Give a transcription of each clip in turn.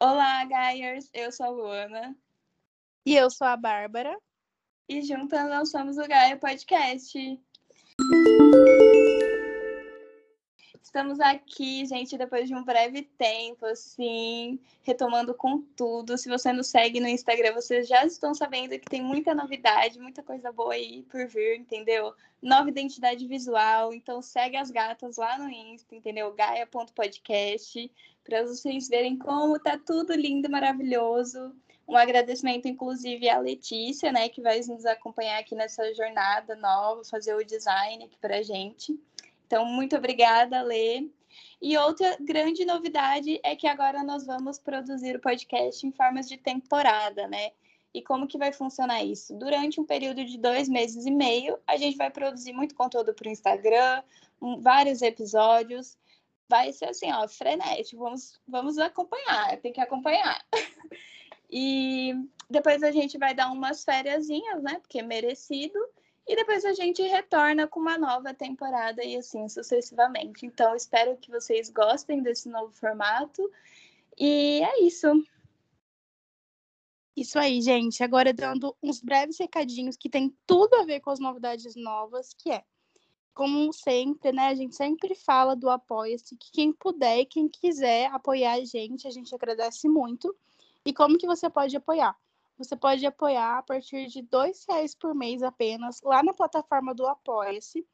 Olá, Gaiers! Eu sou a Luana. E eu sou a Bárbara. E juntas nós somos o Gaia Podcast. Estamos aqui, gente, depois de um breve tempo, assim, retomando com tudo. Se você nos segue no Instagram, vocês já estão sabendo que tem muita novidade, muita coisa boa aí por vir, entendeu? Nova identidade visual, então segue as gatas lá no Insta, entendeu? gaia.podcast, para vocês verem como tá tudo lindo, maravilhoso. Um agradecimento, inclusive, à Letícia, né, que vai nos acompanhar aqui nessa jornada nova, fazer o design aqui para a gente. Então, muito obrigada, Lê. E outra grande novidade é que agora nós vamos produzir o podcast em formas de temporada, né? E como que vai funcionar isso? Durante um período de dois meses e meio, a gente vai produzir muito conteúdo para o Instagram, um, vários episódios. Vai ser assim, ó, frenético. Vamos, vamos acompanhar, tem que acompanhar. e depois a gente vai dar umas férias, né? Porque é merecido. E depois a gente retorna com uma nova temporada e assim sucessivamente. Então, espero que vocês gostem desse novo formato. E é isso. Isso aí, gente. Agora dando uns breves recadinhos que tem tudo a ver com as novidades novas, que é, como sempre, né? A gente sempre fala do Apoia-se, que quem puder e quem quiser apoiar a gente, a gente agradece muito. E como que você pode apoiar? Você pode apoiar a partir de R$ reais por mês apenas lá na plataforma do Apoia-se.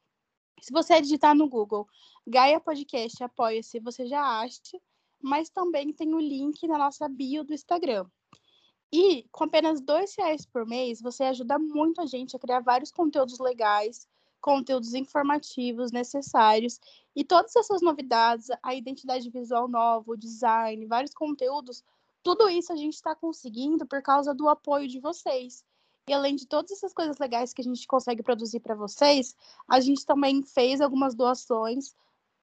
Se você digitar no Google Gaia Podcast Apoia-se, você já acha, mas também tem o link na nossa bio do Instagram. E com apenas R$ reais por mês, você ajuda muito a gente a criar vários conteúdos legais, conteúdos informativos necessários e todas essas novidades, a identidade visual nova, o design, vários conteúdos tudo isso a gente está conseguindo por causa do apoio de vocês. E além de todas essas coisas legais que a gente consegue produzir para vocês, a gente também fez algumas doações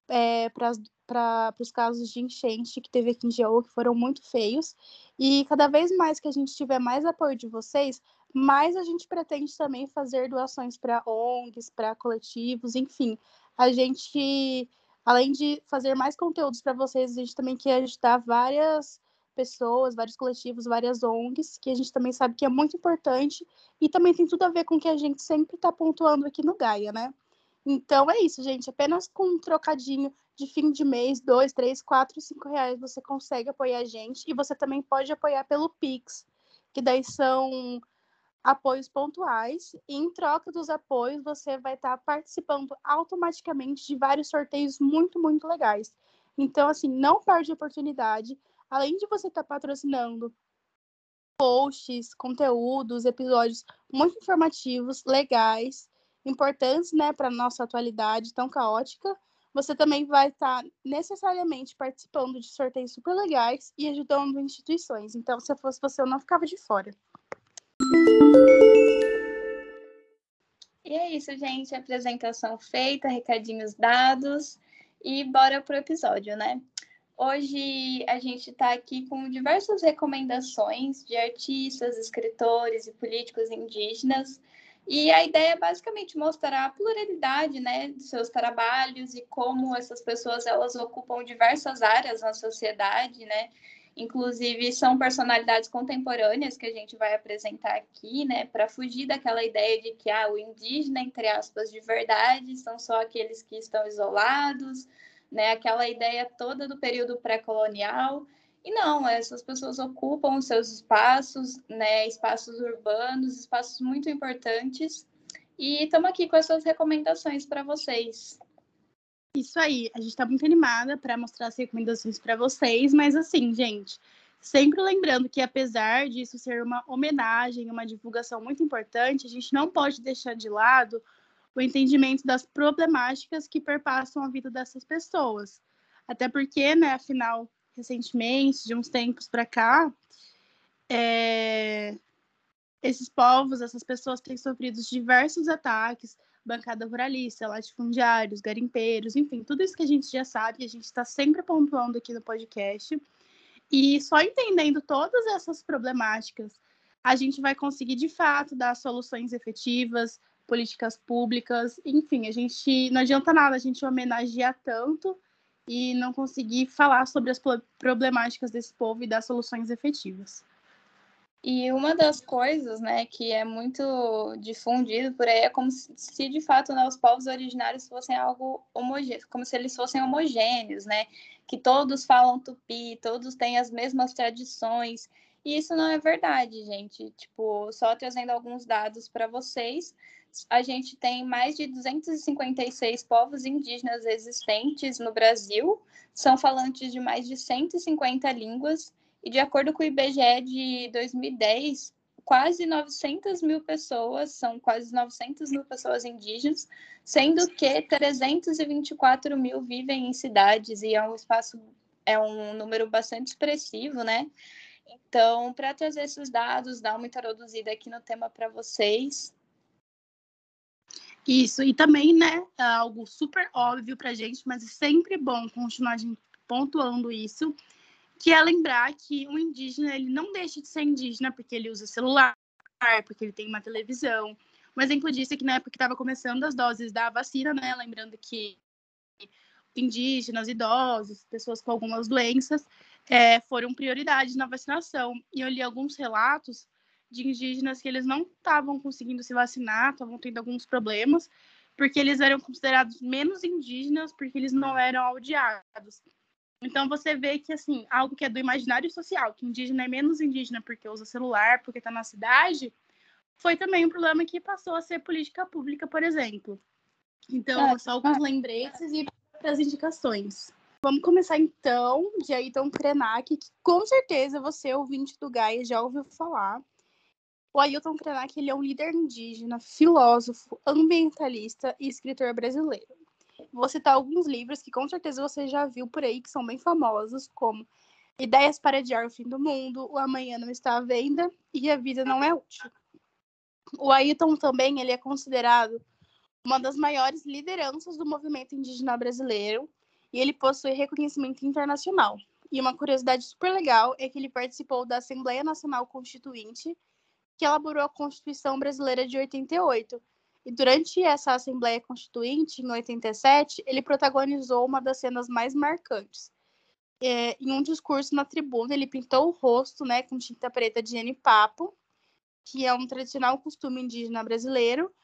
é, para os casos de enchente que teve aqui em Geo, que foram muito feios. E cada vez mais que a gente tiver mais apoio de vocês, mais a gente pretende também fazer doações para ONGs, para coletivos, enfim. A gente, além de fazer mais conteúdos para vocês, a gente também quer ajudar várias pessoas, vários coletivos, várias ONGs, que a gente também sabe que é muito importante e também tem tudo a ver com o que a gente sempre está pontuando aqui no Gaia, né? Então é isso, gente. Apenas com um trocadinho de fim de mês, dois, três, quatro, cinco reais, você consegue apoiar a gente e você também pode apoiar pelo Pix, que daí são apoios pontuais e em troca dos apoios você vai estar tá participando automaticamente de vários sorteios muito, muito legais. Então, assim, não perde a oportunidade além de você estar tá patrocinando posts, conteúdos, episódios muito informativos, legais, importantes, né, para nossa atualidade tão caótica, você também vai estar tá necessariamente participando de sorteios super legais e ajudando instituições. Então, se eu fosse você, eu não ficava de fora. E é isso, gente. Apresentação feita, recadinhos dados e bora pro episódio, né? Hoje a gente está aqui com diversas recomendações de artistas, escritores e políticos indígenas. E a ideia é basicamente mostrar a pluralidade né, dos seus trabalhos e como essas pessoas elas ocupam diversas áreas na sociedade, né? Inclusive, são personalidades contemporâneas que a gente vai apresentar aqui, né? Para fugir daquela ideia de que ah, o indígena, entre aspas, de verdade, são só aqueles que estão isolados, né? Aquela ideia toda do período pré-colonial. E não, essas pessoas ocupam os seus espaços, né? Espaços urbanos, espaços muito importantes. E estamos aqui com essas recomendações para vocês. Isso aí, a gente está muito animada para mostrar as recomendações para vocês, mas assim, gente, sempre lembrando que apesar disso ser uma homenagem, uma divulgação muito importante, a gente não pode deixar de lado o entendimento das problemáticas que perpassam a vida dessas pessoas. Até porque, né, afinal, recentemente, de uns tempos para cá, é... esses povos, essas pessoas têm sofrido diversos ataques, bancada ruralista, latifundiários, garimpeiros, enfim, tudo isso que a gente já sabe, a gente está sempre pontuando aqui no podcast. E só entendendo todas essas problemáticas, a gente vai conseguir de fato dar soluções efetivas, políticas públicas, enfim, a gente não adianta nada a gente homenagear tanto e não conseguir falar sobre as problemáticas desse povo e dar soluções efetivas. E uma das coisas, né, que é muito difundido por aí é como se, de fato, né, os povos originários fossem algo homogêneo, como se eles fossem homogêneos, né, que todos falam tupi, todos têm as mesmas tradições. E isso não é verdade, gente. Tipo, só trazendo alguns dados para vocês, a gente tem mais de 256 povos indígenas existentes no Brasil, são falantes de mais de 150 línguas e de acordo com o IBGE de 2010, quase 900 mil pessoas, são quase 900 mil pessoas indígenas, sendo que 324 mil vivem em cidades, e é um espaço, é um número bastante expressivo, né? Então, para trazer esses dados, dar uma introduzida aqui no tema para vocês. Isso, e também, né, é algo super óbvio para gente, mas é sempre bom continuar pontuando isso, que é lembrar que o indígena ele não deixa de ser indígena porque ele usa celular, porque ele tem uma televisão. Um exemplo disso é que na época que estava começando as doses da vacina, né, lembrando que indígenas, idosos, pessoas com algumas doenças é, foram prioridade na vacinação. E eu li alguns relatos de indígenas que eles não estavam conseguindo se vacinar, estavam tendo alguns problemas, porque eles eram considerados menos indígenas, porque eles não eram audiados. Então você vê que assim, algo que é do imaginário social, que indígena é menos indígena porque usa celular, porque está na cidade, foi também um problema que passou a ser política pública, por exemplo. Então, é, só alguns lembretes e as indicações. Vamos começar então de Ayrton Krenak, que com certeza você, ouvinte do Gaia, já ouviu falar. O Ailton Krenak ele é um líder indígena, filósofo, ambientalista e escritor brasileiro vou citar alguns livros que com certeza você já viu por aí, que são bem famosos, como Ideias para Adiar o Fim do Mundo, O Amanhã Não Está à Venda e A Vida Não é Útil. O Ailton também ele é considerado uma das maiores lideranças do movimento indígena brasileiro e ele possui reconhecimento internacional. E uma curiosidade super legal é que ele participou da Assembleia Nacional Constituinte, que elaborou a Constituição Brasileira de 88, e durante essa Assembleia Constituinte, em 87, ele protagonizou uma das cenas mais marcantes. É, em um discurso na tribuna, ele pintou o rosto né, com tinta preta de Papo, que é um tradicional costume indígena brasileiro,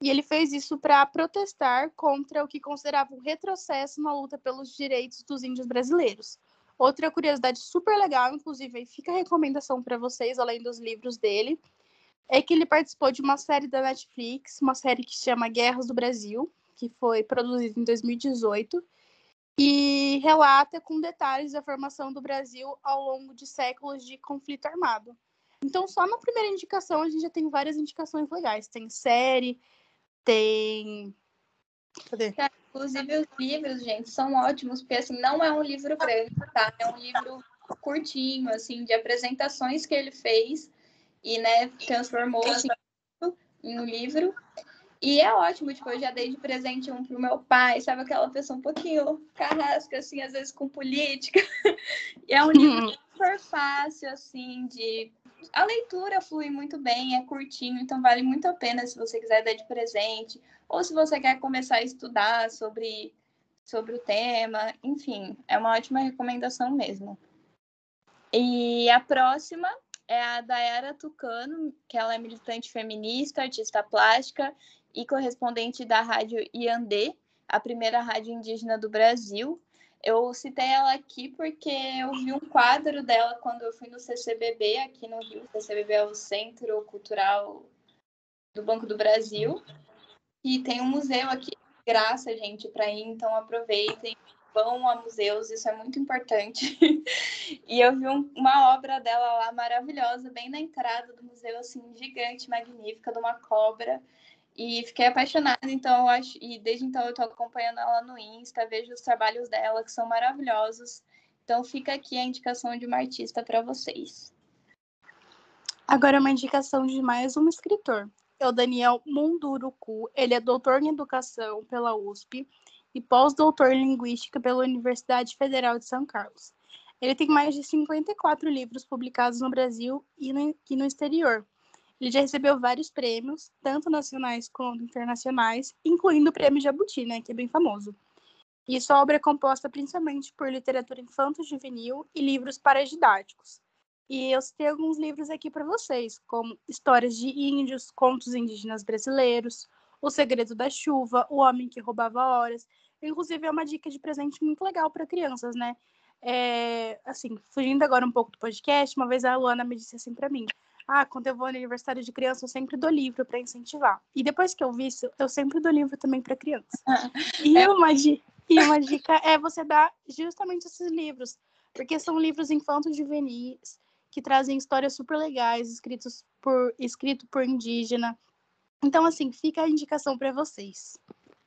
e ele fez isso para protestar contra o que considerava um retrocesso na luta pelos direitos dos índios brasileiros. Outra curiosidade super legal, inclusive, fica a recomendação para vocês, além dos livros dele, é que ele participou de uma série da Netflix, uma série que se chama Guerras do Brasil, que foi produzida em 2018 e relata com detalhes a formação do Brasil ao longo de séculos de conflito armado. Então, só na primeira indicação a gente já tem várias indicações legais. Tem série, tem. Cadê? Inclusive, os livros, gente, são ótimos, porque assim, não é um livro grande, tá? É um livro curtinho, assim, de apresentações que ele fez e, né, transformou assim, em um livro. E é ótimo, tipo, eu já dei de presente um pro meu pai, sabe aquela pessoa um pouquinho carrasca, assim, às vezes com política. e é um livro uhum. super fácil, assim, de... A leitura flui muito bem, é curtinho, então vale muito a pena se você quiser dar de presente, ou se você quer começar a estudar sobre, sobre o tema, enfim, é uma ótima recomendação mesmo. E a próxima é a Dayara Tucano, que ela é militante feminista, artista plástica e correspondente da rádio Iandê, a primeira rádio indígena do Brasil. Eu citei ela aqui porque eu vi um quadro dela quando eu fui no CCBB aqui no Rio. O CCBB é o Centro Cultural do Banco do Brasil. E tem um museu aqui, graça, gente, para ir, então aproveitem vão a museus, isso é muito importante. e eu vi um, uma obra dela lá maravilhosa, bem na entrada do museu, assim, gigante, magnífica, de uma cobra. E fiquei apaixonada, então eu acho, e desde então eu tô acompanhando ela no Insta, vejo os trabalhos dela que são maravilhosos. Então fica aqui a indicação de uma artista para vocês. Agora uma indicação de mais um escritor. É o Daniel Munduruku. Ele é doutor em educação pela USP e pós-doutor em Linguística pela Universidade Federal de São Carlos. Ele tem mais de 54 livros publicados no Brasil e no, e no exterior. Ele já recebeu vários prêmios, tanto nacionais quanto internacionais, incluindo o Prêmio Jabuti, né, que é bem famoso. E sua obra é composta principalmente por literatura infanto-juvenil e livros paradidáticos. E eu citei alguns livros aqui para vocês, como Histórias de Índios, Contos Indígenas Brasileiros, O Segredo da Chuva, O Homem que Roubava Horas. Inclusive, é uma dica de presente muito legal para crianças, né? É, assim, fugindo agora um pouco do podcast, uma vez a Luana me disse assim para mim: Ah, quando eu vou no aniversário de criança, eu sempre dou livro para incentivar. E depois que eu vi isso, eu sempre dou livro também para criança. e, é... uma, e uma dica é você dar justamente esses livros, porque são livros infanto-juvenis que trazem histórias super legais, escritos por escrito por indígena. Então, assim, fica a indicação para vocês.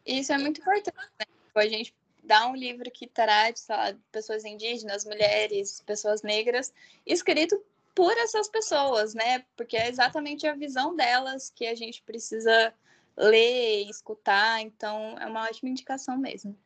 Isso é muito importante, né? Tipo, a gente dá um livro que trate, sei lá, pessoas indígenas, mulheres, pessoas negras, escrito por essas pessoas, né? Porque é exatamente a visão delas que a gente precisa ler, escutar, então é uma ótima indicação mesmo.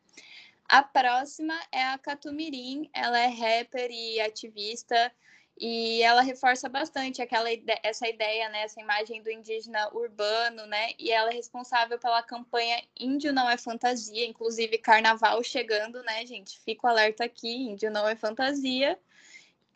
A próxima é a Catumirim, ela é rapper e ativista e ela reforça bastante aquela essa ideia, né, essa imagem do indígena urbano, né? E ela é responsável pela campanha Índio não é fantasia, inclusive carnaval chegando, né, gente? Fico alerta aqui, Índio não é fantasia.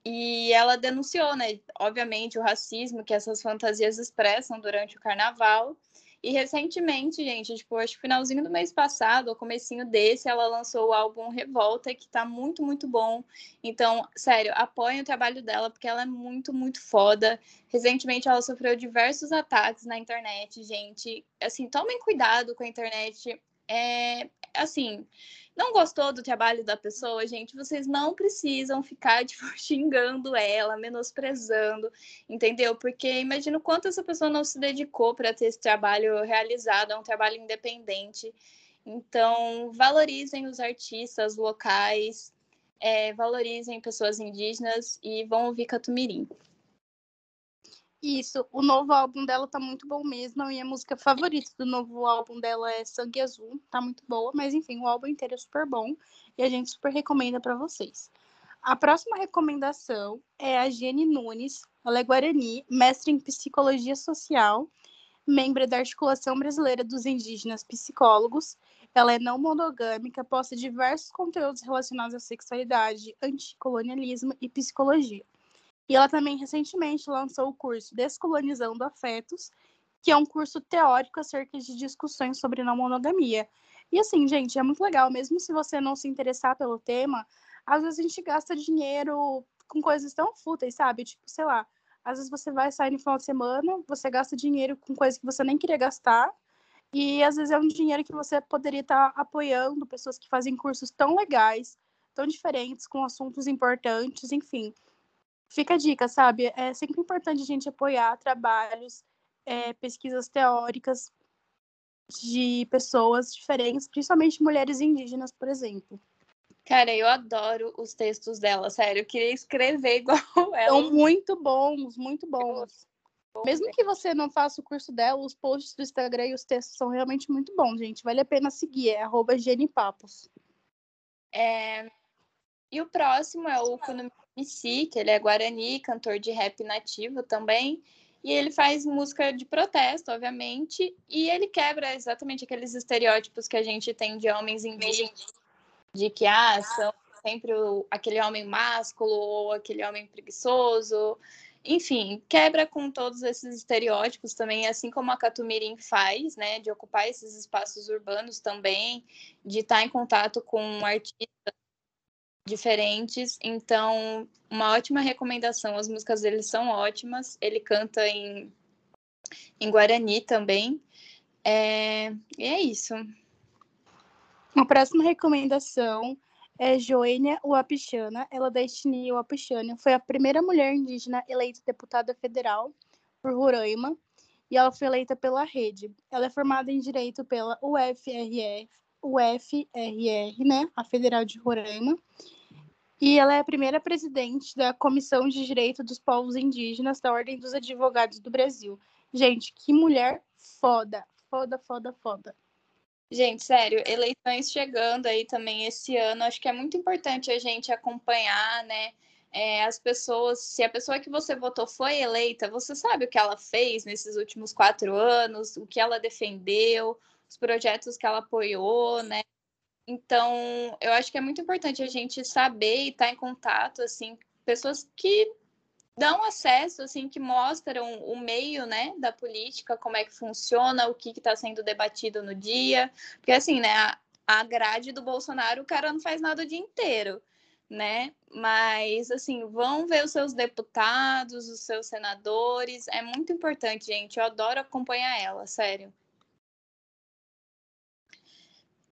E ela denunciou, né, obviamente, o racismo que essas fantasias expressam durante o carnaval. E recentemente, gente, tipo, acho que finalzinho do mês passado, ou comecinho desse, ela lançou o álbum Revolta, que tá muito, muito bom. Então, sério, apoiem o trabalho dela, porque ela é muito, muito foda. Recentemente, ela sofreu diversos ataques na internet, gente. Assim, tomem cuidado com a internet. É, assim, não gostou do trabalho da pessoa, gente, vocês não precisam ficar tipo, xingando ela, menosprezando, entendeu? Porque imagino quanto essa pessoa não se dedicou para ter esse trabalho realizado, é um trabalho independente. Então, valorizem os artistas locais, é, valorizem pessoas indígenas e vão ouvir Catumirim. Isso, o novo álbum dela tá muito bom mesmo. A minha música favorita do novo álbum dela é Sangue Azul, tá muito boa, mas enfim, o álbum inteiro é super bom e a gente super recomenda para vocês. A próxima recomendação é a Jenny Nunes, ela é guarani, mestre em psicologia social, membro da Articulação Brasileira dos Indígenas Psicólogos. Ela é não monogâmica, posta diversos conteúdos relacionados à sexualidade, anticolonialismo e psicologia. E ela também recentemente lançou o curso Descolonizando Afetos, que é um curso teórico acerca de discussões sobre não monogamia. E assim, gente, é muito legal, mesmo se você não se interessar pelo tema, às vezes a gente gasta dinheiro com coisas tão fúteis, sabe? Tipo, sei lá, às vezes você vai sair no final de semana, você gasta dinheiro com coisas que você nem queria gastar, e às vezes é um dinheiro que você poderia estar apoiando pessoas que fazem cursos tão legais, tão diferentes, com assuntos importantes, enfim fica a dica, sabe? É sempre importante a gente apoiar trabalhos, é, pesquisas teóricas de pessoas diferentes, principalmente mulheres indígenas, por exemplo. Cara, eu adoro os textos dela, sério. Eu queria escrever igual ela. São muito bons, muito bons. Mesmo que você não faça o curso dela, os posts do Instagram e os textos são realmente muito bons, gente. Vale a pena seguir, é arroba Papos. É... E o próximo é o MC, que ele é guarani, cantor de rap nativo também. E ele faz música de protesto, obviamente, e ele quebra exatamente aqueles estereótipos que a gente tem de homens indígenas, de que ah, são sempre o, aquele homem másculo ou aquele homem preguiçoso. Enfim, quebra com todos esses estereótipos também, assim como a Catumirim faz, né, de ocupar esses espaços urbanos também, de estar em contato com artistas diferentes. Então, uma ótima recomendação. As músicas dele são ótimas. Ele canta em, em Guarani também. É... E é isso. A próxima recomendação é Joênia Wapichana. Ela é da etnia Wapichana. Foi a primeira mulher indígena eleita deputada federal por Roraima. E ela foi eleita pela rede. Ela é formada em Direito pela UFRF, UFRR, né? A Federal de Roraima. E ela é a primeira presidente da Comissão de Direito dos Povos Indígenas da Ordem dos Advogados do Brasil. Gente, que mulher foda, foda, foda, foda. Gente, sério, eleições chegando aí também esse ano, acho que é muito importante a gente acompanhar, né? É, as pessoas, se a pessoa que você votou foi eleita, você sabe o que ela fez nesses últimos quatro anos, o que ela defendeu, os projetos que ela apoiou, né? Então, eu acho que é muito importante a gente saber e estar tá em contato, assim, pessoas que dão acesso, assim, que mostram o meio, né, da política, como é que funciona, o que está sendo debatido no dia. Porque, assim, né, a, a grade do Bolsonaro, o cara não faz nada o dia inteiro, né? Mas, assim, vão ver os seus deputados, os seus senadores. É muito importante, gente. Eu adoro acompanhar ela, sério.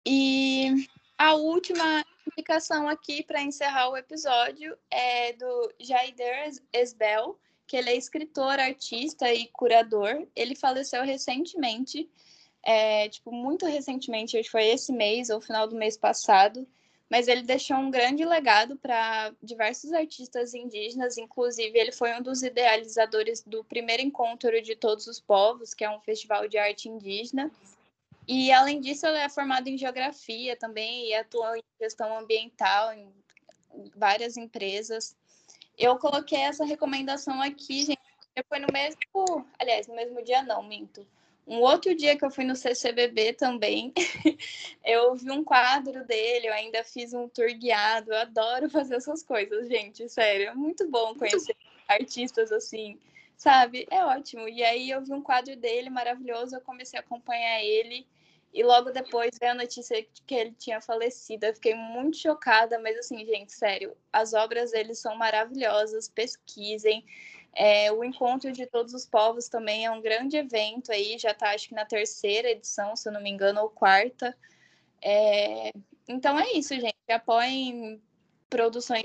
E a última indicação aqui para encerrar o episódio é do Jaider Esbel, que ele é escritor, artista e curador. Ele faleceu recentemente, é, tipo, muito recentemente, acho que foi esse mês ou final do mês passado, mas ele deixou um grande legado para diversos artistas indígenas, inclusive ele foi um dos idealizadores do primeiro encontro de todos os povos, que é um festival de arte indígena, e, além disso, ela é formada em geografia também e atua em gestão ambiental em várias empresas. Eu coloquei essa recomendação aqui, gente, foi no mesmo, aliás, no mesmo dia não, minto. Um outro dia que eu fui no CCBB também, eu vi um quadro dele, eu ainda fiz um tour guiado. Eu adoro fazer essas coisas, gente, sério. É muito bom conhecer artistas assim, sabe? É ótimo. E aí eu vi um quadro dele maravilhoso, eu comecei a acompanhar ele. E logo depois veio a notícia que ele tinha falecido. Eu fiquei muito chocada, mas assim, gente, sério, as obras dele são maravilhosas, pesquisem. É, o Encontro de Todos os Povos também é um grande evento aí, já está acho que na terceira edição, se eu não me engano, ou quarta. É, então é isso, gente. Apoiem produções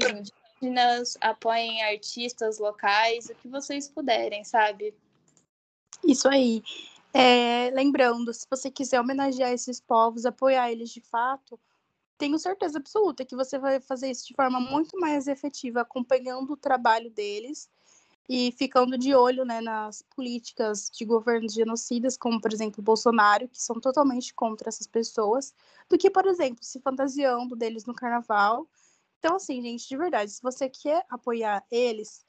indígenas, apoiem artistas locais, o que vocês puderem, sabe? Isso aí. É, lembrando, se você quiser homenagear esses povos, apoiar eles de fato, tenho certeza absoluta que você vai fazer isso de forma muito mais efetiva, acompanhando o trabalho deles e ficando de olho né, nas políticas de governos genocidas, como, por exemplo, Bolsonaro, que são totalmente contra essas pessoas, do que, por exemplo, se fantasiando deles no carnaval. Então, assim, gente, de verdade, se você quer apoiar eles,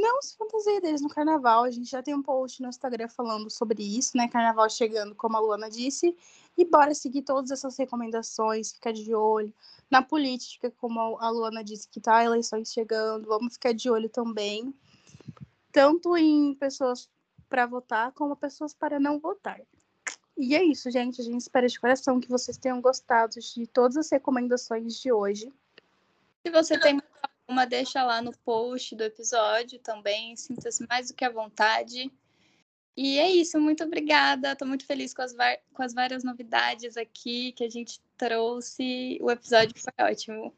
não se fantasia deles no carnaval. A gente já tem um post no Instagram falando sobre isso, né? Carnaval chegando, como a Luana disse. E bora seguir todas essas recomendações, ficar de olho. Na política, como a Luana disse que tá eleições chegando, vamos ficar de olho também. Tanto em pessoas para votar, como pessoas para não votar. E é isso, gente. A gente espera de coração que vocês tenham gostado de todas as recomendações de hoje. Se você tem uma deixa lá no post do episódio também. Sinta-se mais do que à vontade. E é isso, muito obrigada. Estou muito feliz com as, com as várias novidades aqui que a gente trouxe. O episódio foi ótimo.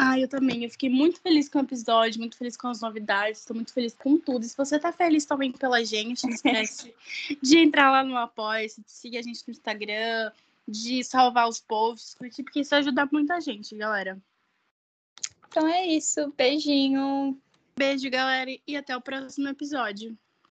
Ah, eu também. Eu fiquei muito feliz com o episódio, muito feliz com as novidades, estou muito feliz com tudo. E se você está feliz também pela gente, não esquece de entrar lá no Apoia, de seguir a gente no Instagram, de salvar os posts, porque isso ajuda muita gente, galera. Então é isso. Beijinho. Beijo, galera, e até o próximo episódio.